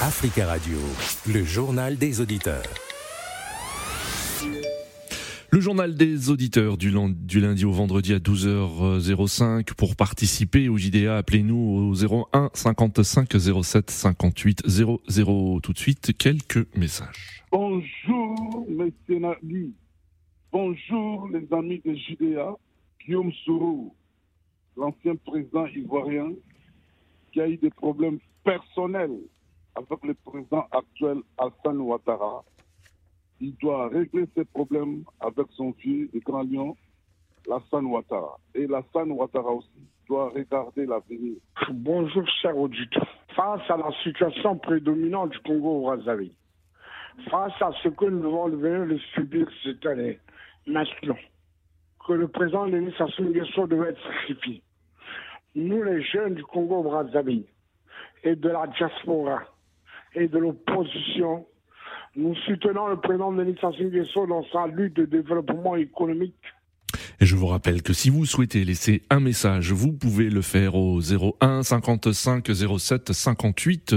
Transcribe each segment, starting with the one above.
Africa Radio, le journal des auditeurs. Le journal des auditeurs du, lundi au vendredi à 12h05. Pour participer au JDA, appelez-nous au 01 55 07 58 00. Tout de suite, quelques messages. Bonjour, messieurs Nadi. Bonjour, les amis de JDA. Guillaume Sourou, l'ancien président ivoirien, qui a eu des problèmes personnels avec le président actuel Hassan Ouattara il doit régler ses problèmes avec son fils de Grand Lion, Lassane Ouattara. Et Lassane Ouattara aussi doit regarder l'avenir. Bonjour, cher auditeur. Face à la situation prédominante du Congo-Brazzaville, face à ce que nous devons venir de subir cette année, maintenant, que le président Denis Sassou Nguesso devait être sacrifié, nous, les jeunes du Congo-Brazzaville et de la diaspora et de l'opposition, nous soutenons le président Denis Sassou Nguesso dans sa lutte de développement économique et je vous rappelle que si vous souhaitez laisser un message, vous pouvez le faire au 01 55 07 58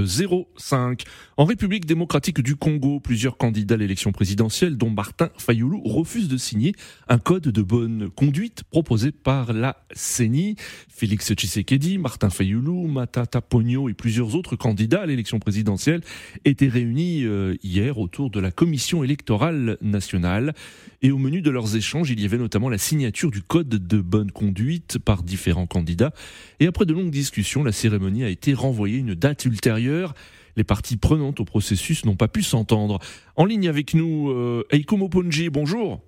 05. En République démocratique du Congo, plusieurs candidats à l'élection présidentielle, dont Martin Fayoulou, refusent de signer un code de bonne conduite proposé par la CENI. Félix Tshisekedi, Martin Fayoulou, Matata Pogno et plusieurs autres candidats à l'élection présidentielle étaient réunis euh, hier autour de la commission électorale nationale. Et au menu de leurs échanges, il y avait notamment la signature du code de bonne conduite par différents candidats. Et après de longues discussions, la cérémonie a été renvoyée une date ultérieure. Les parties prenantes au processus n'ont pas pu s'entendre. En ligne avec nous, euh, Eiko Moponji, bonjour.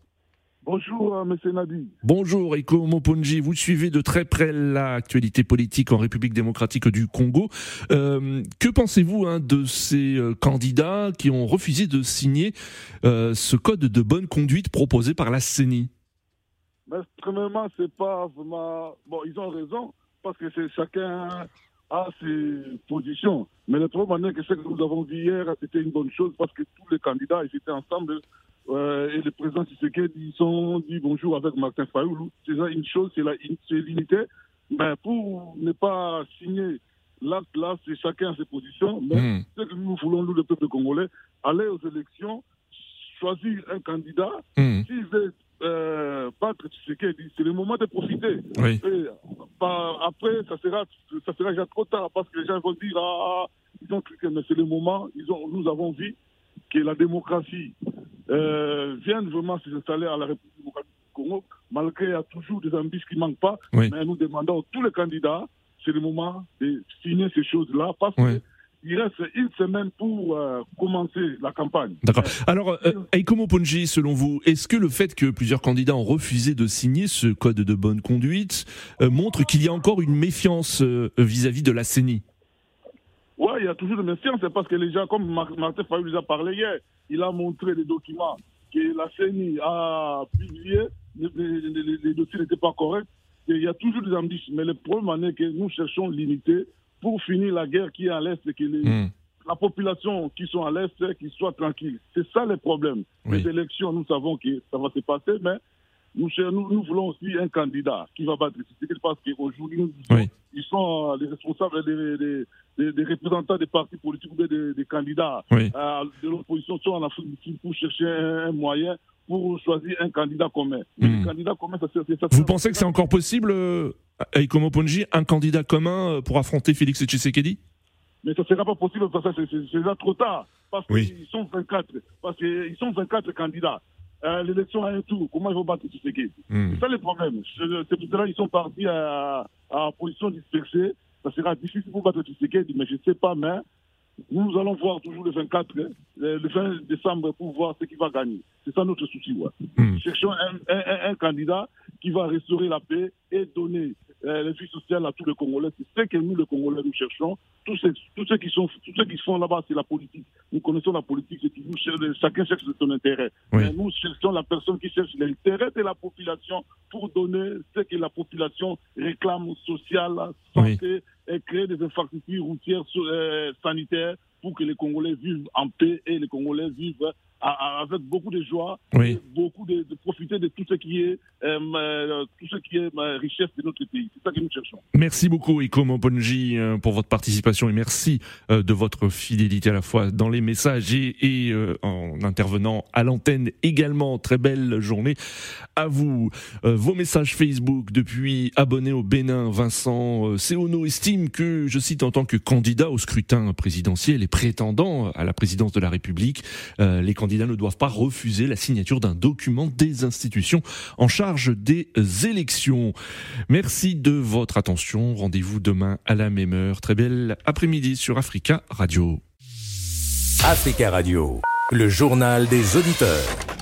Bonjour, euh, Monsieur Nadi. Bonjour, Eiko Moponji. Vous suivez de très près l'actualité politique en République démocratique du Congo. Euh, que pensez-vous hein, de ces euh, candidats qui ont refusé de signer ce code de bonne conduite proposé par la CENI ben, Premièrement, c'est pas vraiment. Bon, ils ont raison, parce que c'est chacun a ses positions. Mais le problème, c'est que ce que nous avons vu hier, c'était une bonne chose, parce que tous les candidats, ils étaient ensemble euh, et le président Tshisekedi, ils ont dit bonjour avec Martin Fayoulou. C'est une chose, c'est l'unité. Mais pour ne pas signer l'acte là, c'est chacun à ses positions. Mais hmm. ce que nous voulons, nous, le peuple congolais, aller aux élections, choisir un candidat. Mm. S'il veut euh, Tshisekedi, c'est le moment de profiter. bah, après, ça sera, ça sera déjà trop tard parce que les gens vont dire Ah, ils ont cliqué, mais c'est le moment. Ils ont, nous avons vu que la démocratie euh, viennent vraiment s'installer à la République démocratique du Congo, malgré qu'il y a toujours des ambitions qui ne manquent pas. Mais nous demandons à tous les candidats, c'est le moment de signer ces choses-là, parce qu'il reste une semaine pour euh, commencer la campagne. D'accord. Alors, euh, Aikomo Ponji, selon vous, est-ce que le fait que plusieurs candidats ont refusé de signer ce code de bonne conduite euh, montre qu'il y a encore une méfiance vis-à-vis de la CENI? Oui, il y a toujours de méfiance, c'est parce que les gens, comme Martin Fayou nous a parlé hier, il a montré les documents que la CENI a publiés, les, dossiers n'étaient pas corrects. il y a toujours des ambitions. Mais le problème est que nous cherchons l'unité pour finir la guerre qui est à l'Est et que hmm. la population qui sont à l'Est, qui soit tranquille. C'est ça le problème. Les élections, nous savons que ça va se passer, mais nous, nous, voulons aussi un candidat qui va battre Tshisekedi parce qu'aujourd'hui, ils sont euh, les responsables, des, représentants des partis politiques ou des, candidats euh, de l'opposition sont en Afrique du Sud pour chercher un, moyen pour choisir un candidat commun. Hmm. Vous pensez que c'est encore possible, euh, Aikomo Ponji, un candidat commun pour affronter Félix Tshisekedi? Mais ça ne sera pas possible parce que c'est déjà trop tard. Parce qu'ils sont 24. Parce qu'ils sont 24 candidats. Euh, l'élection a un tour. Comment ils vont battre Tshisekedi? Hmm. C'est ça le problème. C'est pour cela qu'ils sont partis à, à position dispersée. Ça sera difficile pour battre Tshisekedi, mais je ne sais pas, mais nous allons voir toujours le 24, hein, le 20 décembre pour voir ce qui va gagner. C'est ça notre souci. Ouais. Hmm. Cherchons un, un, un, candidat qui va restaurer la paix et donner euh, les vies sociales à tous les Congolais. C'est ce que nous, les Congolais, nous cherchons. Tous ceux, tous ceux qui sont, tous ceux qui font là-bas, c'est la politique. Nous connaissons la politique, c'est toujours chacun cherche son intérêt. Mais nous cherchons la personne qui cherche l'intérêt de la population pour donner ce que la population réclame social, santé, créer des infrastructures routières sanitaires pour que les Congolais vivent en paix et les Congolais vivent avec beaucoup de joie, beaucoup de, profiter de tout ce qui est, euh, tout ce qui est richesse de notre pays. C'est ça que nous cherchons. Merci beaucoup, Iko Mponji, euh, pour votre participation et merci euh, de votre fidélité à la fois dans les messages et, et en intervenant à l'antenne également. Très belle journée à vous. vos messages Facebook depuis abonné au Bénin, Vincent Seono estime que, je cite en tant que candidat au scrutin présidentiel et prétendant à la présidence de la République, les candidats ne doivent pas refuser la signature d'un document des institutions en charge des élections. Merci de votre attention. Rendez-vous demain à la même heure. Très belle après-midi sur Africa Radio. Africa Radio, le journal des auditeurs.